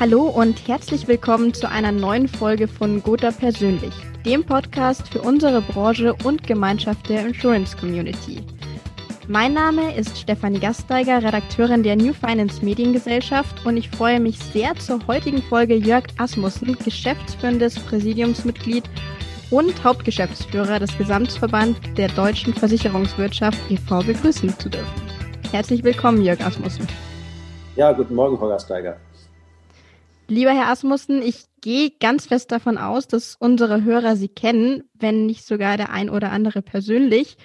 Hallo und herzlich willkommen zu einer neuen Folge von Gotha Persönlich, dem Podcast für unsere Branche und Gemeinschaft der Insurance Community. Mein Name ist Stefanie Gasteiger, Redakteurin der New Finance Mediengesellschaft und ich freue mich sehr zur heutigen Folge Jörg Asmussen, geschäftsführendes Präsidiumsmitglied und Hauptgeschäftsführer des Gesamtverband der deutschen Versicherungswirtschaft e.V. begrüßen zu dürfen. Herzlich willkommen, Jörg Asmussen. Ja, guten Morgen, Frau Gasteiger. Lieber Herr Asmussen, ich gehe ganz fest davon aus, dass unsere Hörer Sie kennen, wenn nicht sogar der ein oder andere persönlich.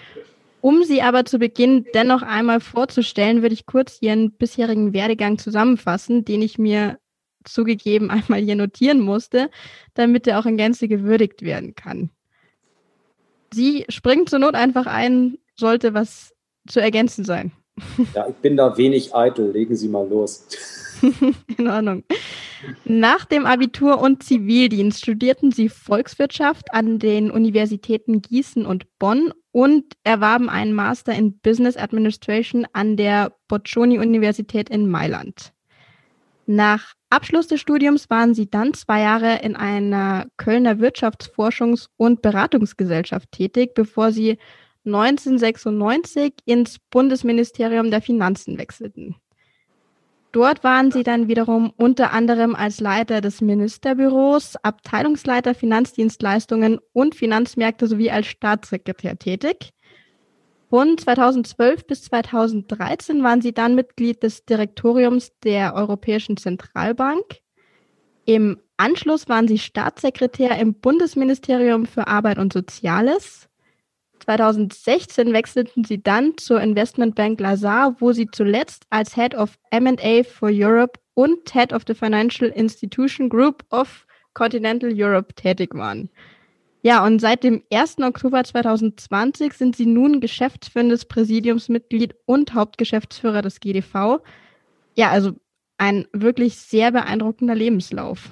Um Sie aber zu Beginn dennoch einmal vorzustellen, würde ich kurz Ihren bisherigen Werdegang zusammenfassen, den ich mir zugegeben einmal hier notieren musste, damit er auch in Gänze gewürdigt werden kann. Sie springen zur Not einfach ein, sollte was zu ergänzen sein. Ja, ich bin da wenig eitel. Legen Sie mal los. In Ordnung. Nach dem Abitur und Zivildienst studierten Sie Volkswirtschaft an den Universitäten Gießen und Bonn und erwarben einen Master in Business Administration an der Bocconi-Universität in Mailand. Nach Abschluss des Studiums waren Sie dann zwei Jahre in einer Kölner Wirtschaftsforschungs- und Beratungsgesellschaft tätig, bevor Sie 1996 ins Bundesministerium der Finanzen wechselten. Dort waren sie dann wiederum unter anderem als Leiter des Ministerbüros, Abteilungsleiter Finanzdienstleistungen und Finanzmärkte sowie als Staatssekretär tätig. Von 2012 bis 2013 waren sie dann Mitglied des Direktoriums der Europäischen Zentralbank. Im Anschluss waren sie Staatssekretär im Bundesministerium für Arbeit und Soziales. 2016 wechselten sie dann zur Investmentbank Lazar, wo sie zuletzt als Head of M&A for Europe und Head of the Financial Institution Group of Continental Europe tätig waren. Ja, und seit dem 1. Oktober 2020 sind sie nun geschäftsführendes Präsidiumsmitglied und Hauptgeschäftsführer des GDV. Ja, also ein wirklich sehr beeindruckender Lebenslauf.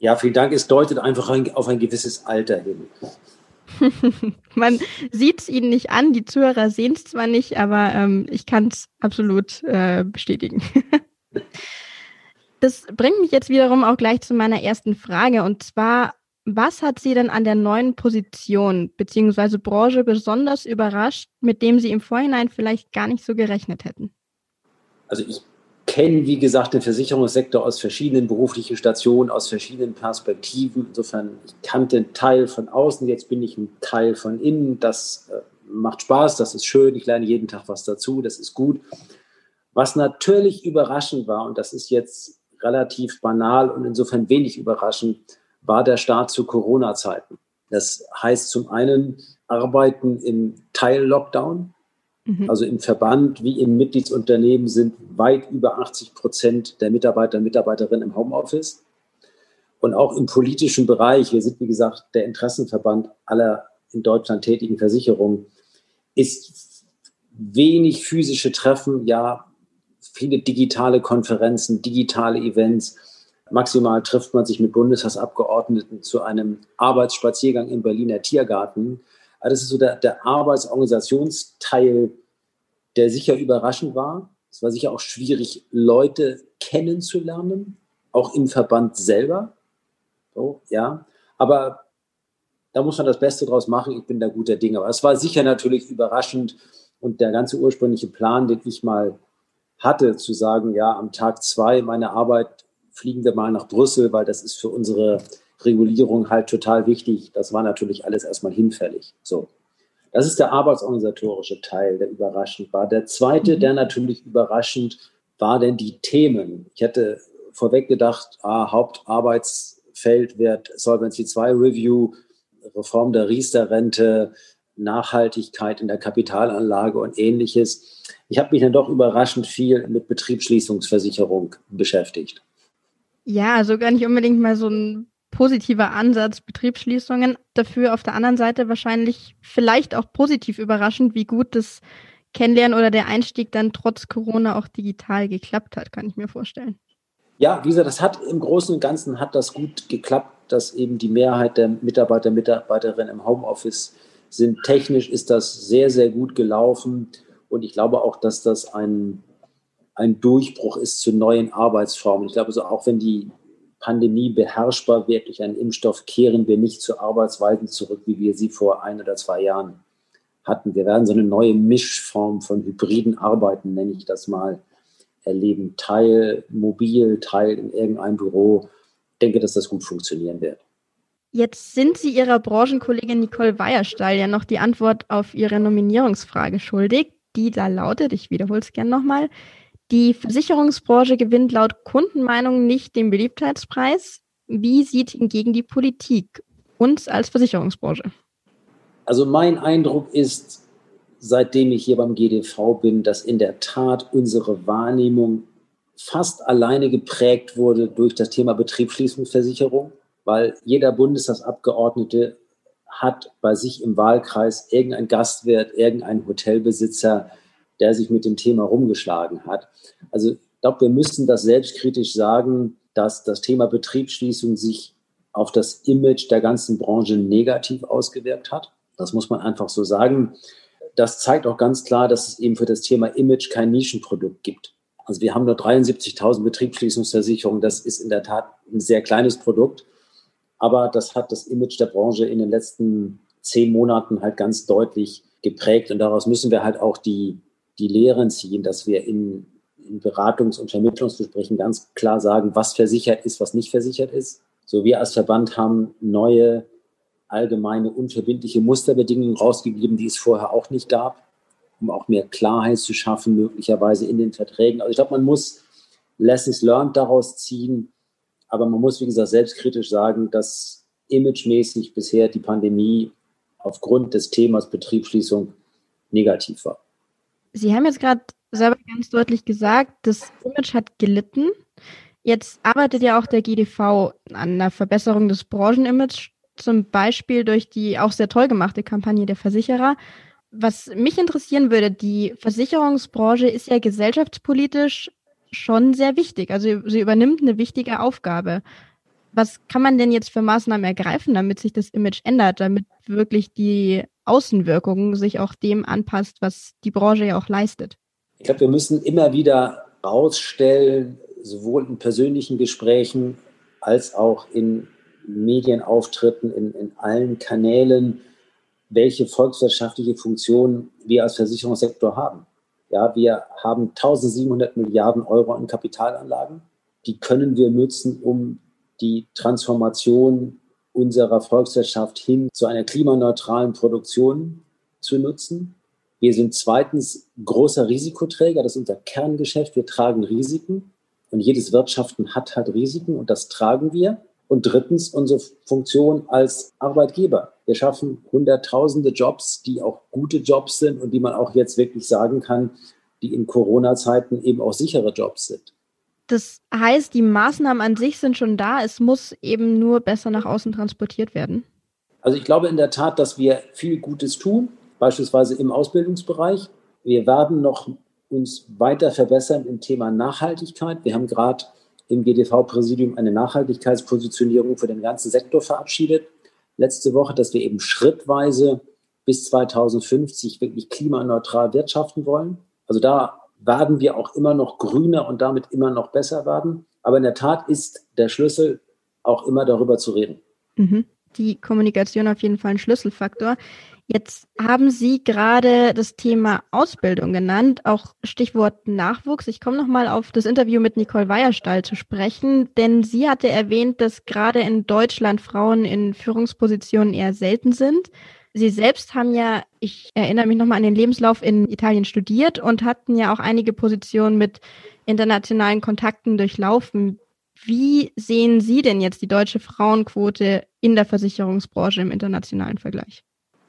Ja, vielen Dank. Es deutet einfach auf ein gewisses Alter hin. Man sieht es ihnen nicht an, die Zuhörer sehen es zwar nicht, aber ähm, ich kann es absolut äh, bestätigen. das bringt mich jetzt wiederum auch gleich zu meiner ersten Frage und zwar, was hat Sie denn an der neuen Position bzw. Branche besonders überrascht, mit dem Sie im Vorhinein vielleicht gar nicht so gerechnet hätten? Also ich kenne, wie gesagt, den Versicherungssektor aus verschiedenen beruflichen Stationen, aus verschiedenen Perspektiven. Insofern, ich kannte einen Teil von außen, jetzt bin ich ein Teil von innen. Das äh, macht Spaß, das ist schön, ich lerne jeden Tag was dazu, das ist gut. Was natürlich überraschend war, und das ist jetzt relativ banal und insofern wenig überraschend, war der Start zu Corona-Zeiten. Das heißt zum einen Arbeiten im Teil-Lockdown, Mhm. Also im Verband wie im Mitgliedsunternehmen sind weit über 80 Prozent der Mitarbeiter und Mitarbeiterinnen im Homeoffice. Und auch im politischen Bereich, wir sind wie gesagt der Interessenverband aller in Deutschland tätigen Versicherungen, ist wenig physische Treffen, ja, viele digitale Konferenzen, digitale Events. Maximal trifft man sich mit Bundestagsabgeordneten zu einem Arbeitsspaziergang im Berliner Tiergarten. Also das ist so der, der Arbeitsorganisationsteil, der sicher überraschend war. Es war sicher auch schwierig, Leute kennenzulernen, auch im Verband selber. So, ja. Aber da muss man das Beste draus machen. Ich bin da guter Dinge. Aber es war sicher natürlich überraschend. Und der ganze ursprüngliche Plan, den ich mal hatte, zu sagen, ja, am Tag zwei meiner Arbeit fliegen wir mal nach Brüssel, weil das ist für unsere Regulierung halt total wichtig. Das war natürlich alles erstmal hinfällig. So. Das ist der arbeitsorganisatorische Teil, der überraschend war. Der zweite, mhm. der natürlich überraschend war, denn die Themen. Ich hätte vorweg gedacht, ah, Hauptarbeitsfeld wird Solvency 2 Review, Reform der Riester-Rente, Nachhaltigkeit in der Kapitalanlage und ähnliches. Ich habe mich dann doch überraschend viel mit Betriebsschließungsversicherung beschäftigt. Ja, also gar nicht unbedingt mal so ein positiver Ansatz, Betriebsschließungen. Dafür auf der anderen Seite wahrscheinlich vielleicht auch positiv überraschend, wie gut das Kennenlernen oder der Einstieg dann trotz Corona auch digital geklappt hat, kann ich mir vorstellen. Ja, wie gesagt, das hat im Großen und Ganzen hat das gut geklappt, dass eben die Mehrheit der Mitarbeiter, Mitarbeiterinnen im Homeoffice sind. Technisch ist das sehr, sehr gut gelaufen und ich glaube auch, dass das ein ein Durchbruch ist zu neuen Arbeitsformen. Ich glaube, also auch wenn die Pandemie beherrschbar wird durch einen Impfstoff, kehren wir nicht zu Arbeitsweisen zurück, wie wir sie vor ein oder zwei Jahren hatten. Wir werden so eine neue Mischform von hybriden Arbeiten, nenne ich das mal, erleben. Teil mobil, Teil in irgendeinem Büro. Ich denke, dass das gut funktionieren wird. Jetzt sind Sie Ihrer Branchenkollegin Nicole Weierstall ja noch die Antwort auf Ihre Nominierungsfrage schuldig, die da lautet, ich wiederhole es gerne nochmal, die Versicherungsbranche gewinnt laut Kundenmeinung nicht den Beliebtheitspreis. Wie sieht hingegen die Politik uns als Versicherungsbranche? Also mein Eindruck ist, seitdem ich hier beim GDV bin, dass in der Tat unsere Wahrnehmung fast alleine geprägt wurde durch das Thema Betriebsschließungsversicherung, weil jeder Bundestagsabgeordnete hat bei sich im Wahlkreis irgendein Gastwirt, irgendein Hotelbesitzer, der sich mit dem Thema rumgeschlagen hat. Also ich glaube, wir müssen das selbstkritisch sagen, dass das Thema Betriebsschließung sich auf das Image der ganzen Branche negativ ausgewirkt hat. Das muss man einfach so sagen. Das zeigt auch ganz klar, dass es eben für das Thema Image kein Nischenprodukt gibt. Also wir haben nur 73.000 Betriebsschließungsversicherungen. Das ist in der Tat ein sehr kleines Produkt. Aber das hat das Image der Branche in den letzten zehn Monaten halt ganz deutlich geprägt. Und daraus müssen wir halt auch die, die Lehren ziehen, dass wir in, in Beratungs- und Vermittlungsgesprächen ganz klar sagen, was versichert ist, was nicht versichert ist. So wir als Verband haben neue allgemeine unverbindliche Musterbedingungen rausgegeben, die es vorher auch nicht gab, um auch mehr Klarheit zu schaffen, möglicherweise in den Verträgen. Also ich glaube, man muss Lessons learned daraus ziehen, aber man muss, wie gesagt, selbstkritisch sagen, dass imagemäßig bisher die Pandemie aufgrund des Themas Betriebsschließung negativ war. Sie haben jetzt gerade selber ganz deutlich gesagt, das Image hat gelitten. Jetzt arbeitet ja auch der GDV an der Verbesserung des Branchenimages zum Beispiel durch die auch sehr toll gemachte Kampagne der Versicherer. Was mich interessieren würde, die Versicherungsbranche ist ja gesellschaftspolitisch schon sehr wichtig. Also sie übernimmt eine wichtige Aufgabe. Was kann man denn jetzt für Maßnahmen ergreifen, damit sich das Image ändert, damit wirklich die Außenwirkung sich auch dem anpasst, was die Branche ja auch leistet? Ich glaube, wir müssen immer wieder rausstellen, sowohl in persönlichen Gesprächen als auch in Medienauftritten, in, in allen Kanälen, welche volkswirtschaftliche Funktion wir als Versicherungssektor haben. Ja, wir haben 1700 Milliarden Euro an Kapitalanlagen. Die können wir nutzen, um die Transformation unserer Volkswirtschaft hin zu einer klimaneutralen Produktion zu nutzen. Wir sind zweitens großer Risikoträger, das ist unser Kerngeschäft. Wir tragen Risiken und jedes Wirtschaften hat halt Risiken und das tragen wir. Und drittens unsere Funktion als Arbeitgeber. Wir schaffen hunderttausende Jobs, die auch gute Jobs sind und die man auch jetzt wirklich sagen kann, die in Corona-Zeiten eben auch sichere Jobs sind. Das heißt, die Maßnahmen an sich sind schon da, es muss eben nur besser nach außen transportiert werden. Also ich glaube in der Tat, dass wir viel Gutes tun, beispielsweise im Ausbildungsbereich. Wir werden noch uns weiter verbessern im Thema Nachhaltigkeit. Wir haben gerade im GDV-Präsidium eine Nachhaltigkeitspositionierung für den ganzen Sektor verabschiedet. Letzte Woche, dass wir eben schrittweise bis 2050 wirklich klimaneutral wirtschaften wollen. Also da werden wir auch immer noch grüner und damit immer noch besser werden. Aber in der Tat ist der Schlüssel auch immer darüber zu reden. Mhm. Die Kommunikation auf jeden Fall ein Schlüsselfaktor. Jetzt haben Sie gerade das Thema Ausbildung genannt, auch Stichwort Nachwuchs. Ich komme nochmal auf das Interview mit Nicole Weierstall zu sprechen, denn sie hatte erwähnt, dass gerade in Deutschland Frauen in Führungspositionen eher selten sind. Sie selbst haben ja, ich erinnere mich nochmal an den Lebenslauf in Italien studiert und hatten ja auch einige Positionen mit internationalen Kontakten durchlaufen. Wie sehen Sie denn jetzt die deutsche Frauenquote in der Versicherungsbranche im internationalen Vergleich?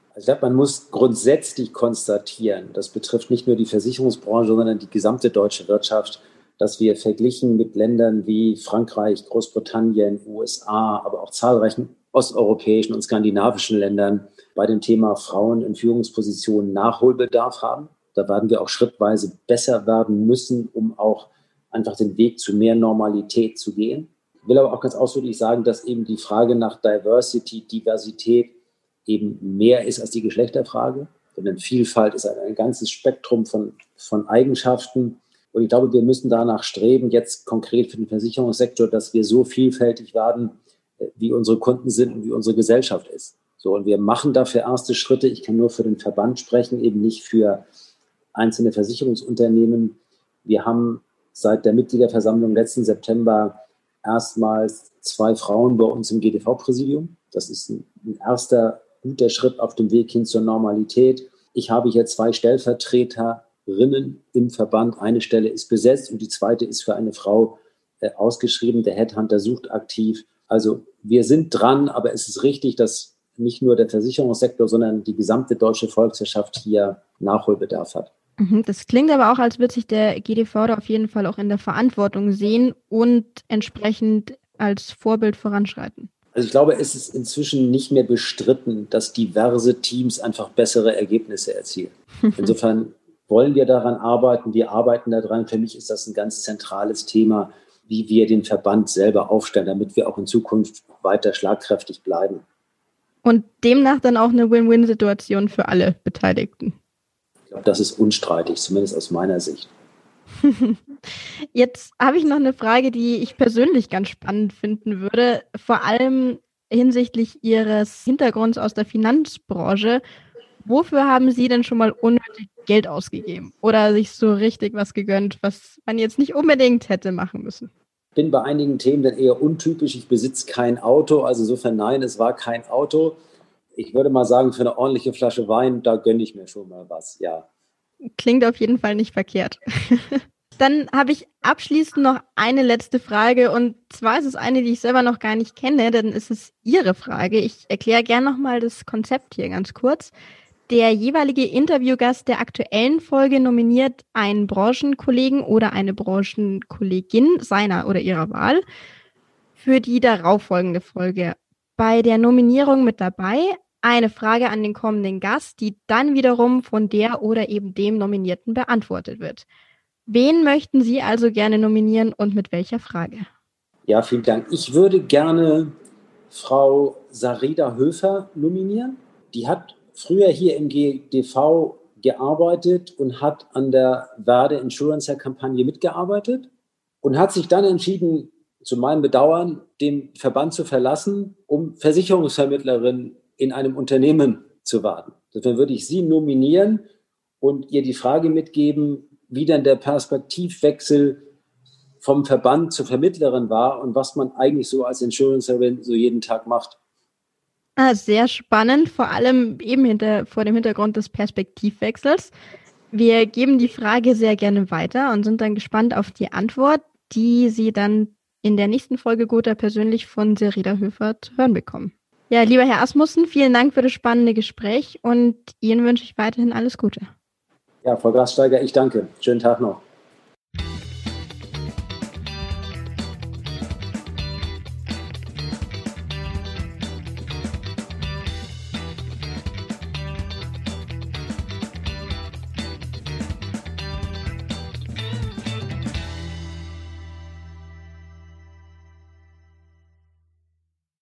Also ich glaube, man muss grundsätzlich konstatieren, das betrifft nicht nur die Versicherungsbranche, sondern die gesamte deutsche Wirtschaft, dass wir verglichen mit Ländern wie Frankreich, Großbritannien, USA, aber auch zahlreichen osteuropäischen und skandinavischen Ländern bei dem Thema Frauen in Führungspositionen Nachholbedarf haben. Da werden wir auch schrittweise besser werden müssen, um auch einfach den Weg zu mehr Normalität zu gehen. Ich will aber auch ganz ausdrücklich sagen, dass eben die Frage nach Diversity, Diversität eben mehr ist als die Geschlechterfrage, sondern Vielfalt ist ein, ein ganzes Spektrum von, von Eigenschaften. Und ich glaube, wir müssen danach streben, jetzt konkret für den Versicherungssektor, dass wir so vielfältig werden, äh, wie unsere Kunden sind und wie unsere Gesellschaft ist. So, und wir machen dafür erste Schritte. Ich kann nur für den Verband sprechen, eben nicht für einzelne Versicherungsunternehmen. Wir haben seit der Mitgliederversammlung letzten September erstmals zwei Frauen bei uns im GDV-Präsidium. Das ist ein, ein erster guter Schritt auf dem Weg hin zur Normalität. Ich habe hier zwei Stellvertreterinnen im Verband. Eine Stelle ist besetzt und die zweite ist für eine Frau äh, ausgeschrieben. Der Headhunter sucht aktiv. Also wir sind dran, aber es ist richtig, dass nicht nur der Versicherungssektor, sondern die gesamte deutsche Volkswirtschaft hier Nachholbedarf hat. Mhm, das klingt aber auch, als würde sich der GDV da auf jeden Fall auch in der Verantwortung sehen und entsprechend als Vorbild voranschreiten. Also ich glaube, es ist inzwischen nicht mehr bestritten, dass diverse Teams einfach bessere Ergebnisse erzielen. Insofern wollen wir daran arbeiten, wir arbeiten daran. Für mich ist das ein ganz zentrales Thema, wie wir den Verband selber aufstellen, damit wir auch in Zukunft weiter schlagkräftig bleiben. Und demnach dann auch eine Win-Win-Situation für alle Beteiligten. Ich glaube, das ist unstreitig, zumindest aus meiner Sicht. Jetzt habe ich noch eine Frage, die ich persönlich ganz spannend finden würde, vor allem hinsichtlich Ihres Hintergrunds aus der Finanzbranche. Wofür haben Sie denn schon mal unnötig Geld ausgegeben oder sich so richtig was gegönnt, was man jetzt nicht unbedingt hätte machen müssen? Bin bei einigen Themen dann eher untypisch. Ich besitze kein Auto, also insofern nein, es war kein Auto. Ich würde mal sagen, für eine ordentliche Flasche Wein, da gönne ich mir schon mal was, ja. Klingt auf jeden Fall nicht verkehrt. Dann habe ich abschließend noch eine letzte Frage und zwar ist es eine, die ich selber noch gar nicht kenne, denn es ist Ihre Frage. Ich erkläre gerne nochmal das Konzept hier ganz kurz. Der jeweilige Interviewgast der aktuellen Folge nominiert einen Branchenkollegen oder eine Branchenkollegin seiner oder ihrer Wahl für die darauffolgende Folge. Bei der Nominierung mit dabei eine Frage an den kommenden Gast, die dann wiederum von der oder eben dem Nominierten beantwortet wird. Wen möchten Sie also gerne nominieren und mit welcher Frage? Ja, vielen Dank. Ich würde gerne Frau Sarida Höfer nominieren. Die hat früher hier im GDV gearbeitet und hat an der Verde Insurancer Kampagne mitgearbeitet und hat sich dann entschieden, zu meinem Bedauern, den Verband zu verlassen, um Versicherungsvermittlerin in einem Unternehmen zu warten. Deswegen würde ich sie nominieren und ihr die Frage mitgeben, wie denn der Perspektivwechsel vom Verband zur Vermittlerin war und was man eigentlich so als Insurancerin so jeden Tag macht. Ah, sehr spannend, vor allem eben hinter, vor dem Hintergrund des Perspektivwechsels. Wir geben die Frage sehr gerne weiter und sind dann gespannt auf die Antwort, die Sie dann in der nächsten Folge Gotha persönlich von Serida Höfer zu hören bekommen. Ja, lieber Herr Asmussen, vielen Dank für das spannende Gespräch und Ihnen wünsche ich weiterhin alles Gute. Ja, Frau Grassteiger, ich danke. Schönen Tag noch.